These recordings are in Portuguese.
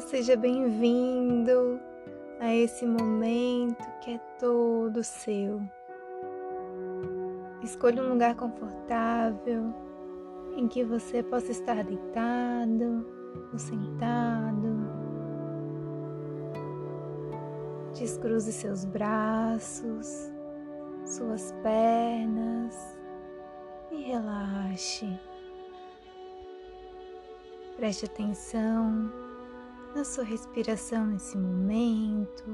Seja bem-vindo a esse momento que é todo seu. Escolha um lugar confortável em que você possa estar deitado ou sentado. Descruze seus braços, suas pernas e relaxe. Preste atenção na sua respiração nesse momento,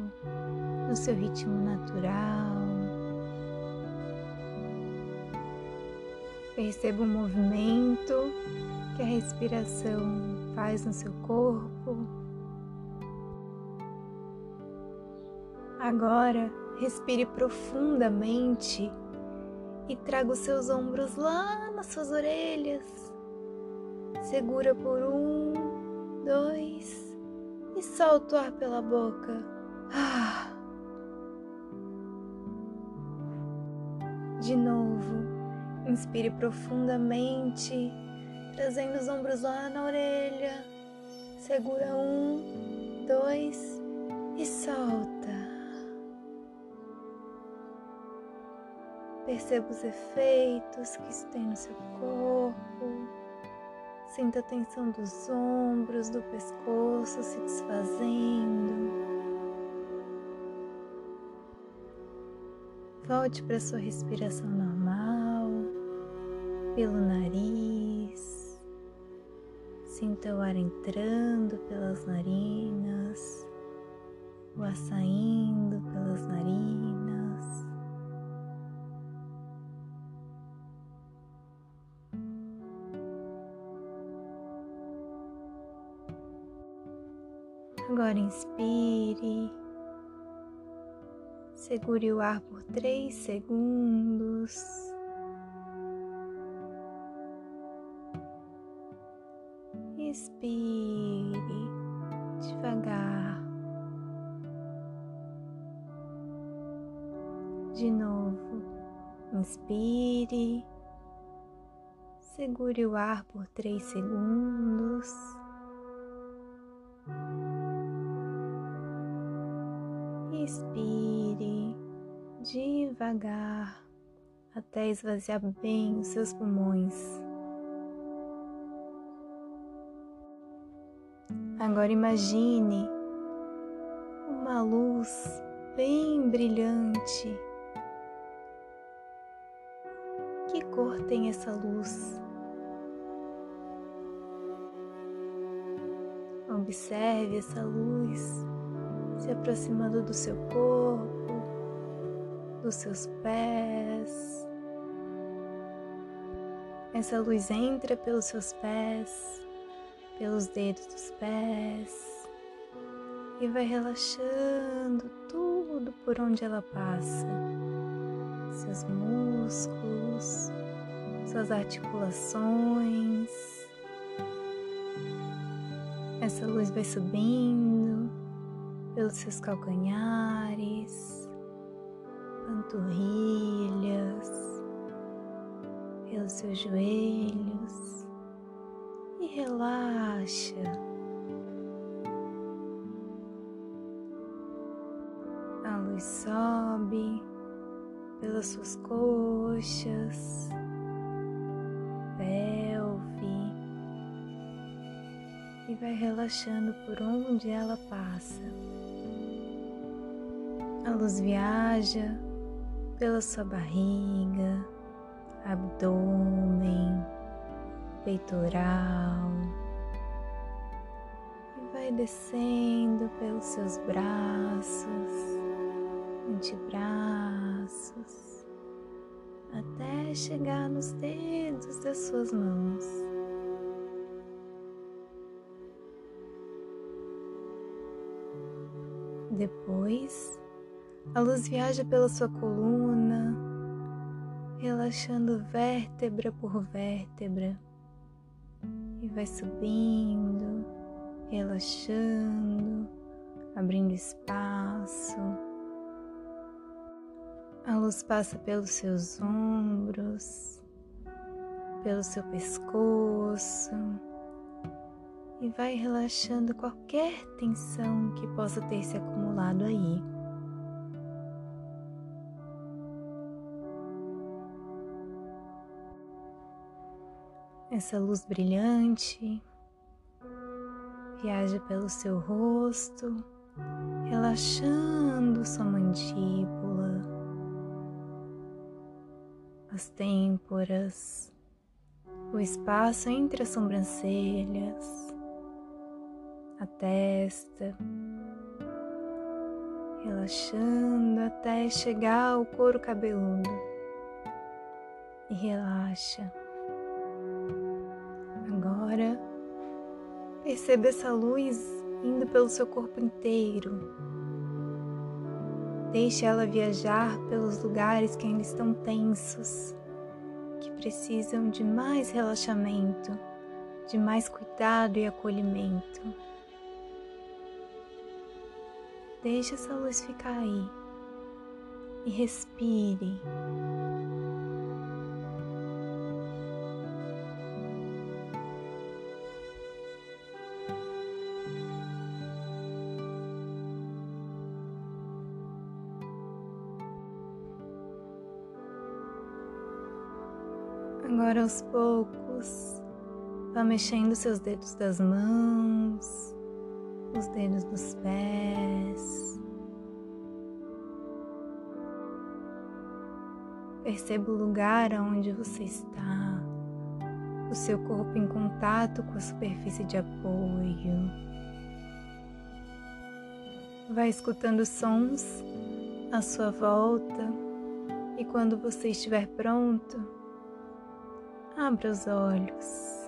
no seu ritmo natural. Perceba o movimento que a respiração faz no seu corpo. Agora, respire profundamente e traga os seus ombros lá nas suas orelhas Segura por um, dois e solta o ar pela boca. Ah. De novo, inspire profundamente, trazendo os ombros lá na orelha. Segura um, dois e solta. Perceba os efeitos que isso tem no seu corpo. Sinta a tensão dos ombros, do pescoço se desfazendo. Volte para sua respiração normal, pelo nariz. Sinta o ar entrando pelas narinas, o ar saindo pelas narinas. Agora inspire, segure o ar por três segundos. Expire devagar. De novo, inspire, segure o ar por três segundos. Inspire devagar até esvaziar bem os seus pulmões. Agora imagine uma luz bem brilhante. Que cor tem essa luz? Observe essa luz se aproximando do seu corpo, dos seus pés. Essa luz entra pelos seus pés, pelos dedos dos pés e vai relaxando tudo por onde ela passa. Seus músculos, suas articulações. Essa luz vai subindo pelos seus calcanhares, panturrilhas, pelos seus joelhos e relaxa. A luz sobe pelas suas coxas, pelve e vai relaxando por onde ela passa. A luz viaja pela sua barriga, abdômen, peitoral e vai descendo pelos seus braços, antebraços, até chegar nos dedos das suas mãos. Depois, a luz viaja pela sua coluna, relaxando vértebra por vértebra e vai subindo, relaxando, abrindo espaço. A luz passa pelos seus ombros, pelo seu pescoço e vai relaxando qualquer tensão que possa ter se acumulado aí. Essa luz brilhante viaja pelo seu rosto, relaxando sua mandíbula, as têmporas, o espaço entre as sobrancelhas, a testa, relaxando até chegar ao couro cabeludo e relaxa. Perceba essa luz indo pelo seu corpo inteiro. Deixe ela viajar pelos lugares que ainda estão tensos que precisam de mais relaxamento, de mais cuidado e acolhimento. Deixe essa luz ficar aí e respire. Agora aos poucos, vá mexendo seus dedos das mãos, os dedos dos pés. Perceba o lugar onde você está, o seu corpo em contato com a superfície de apoio. Vai escutando sons à sua volta e quando você estiver pronto, Abra os olhos.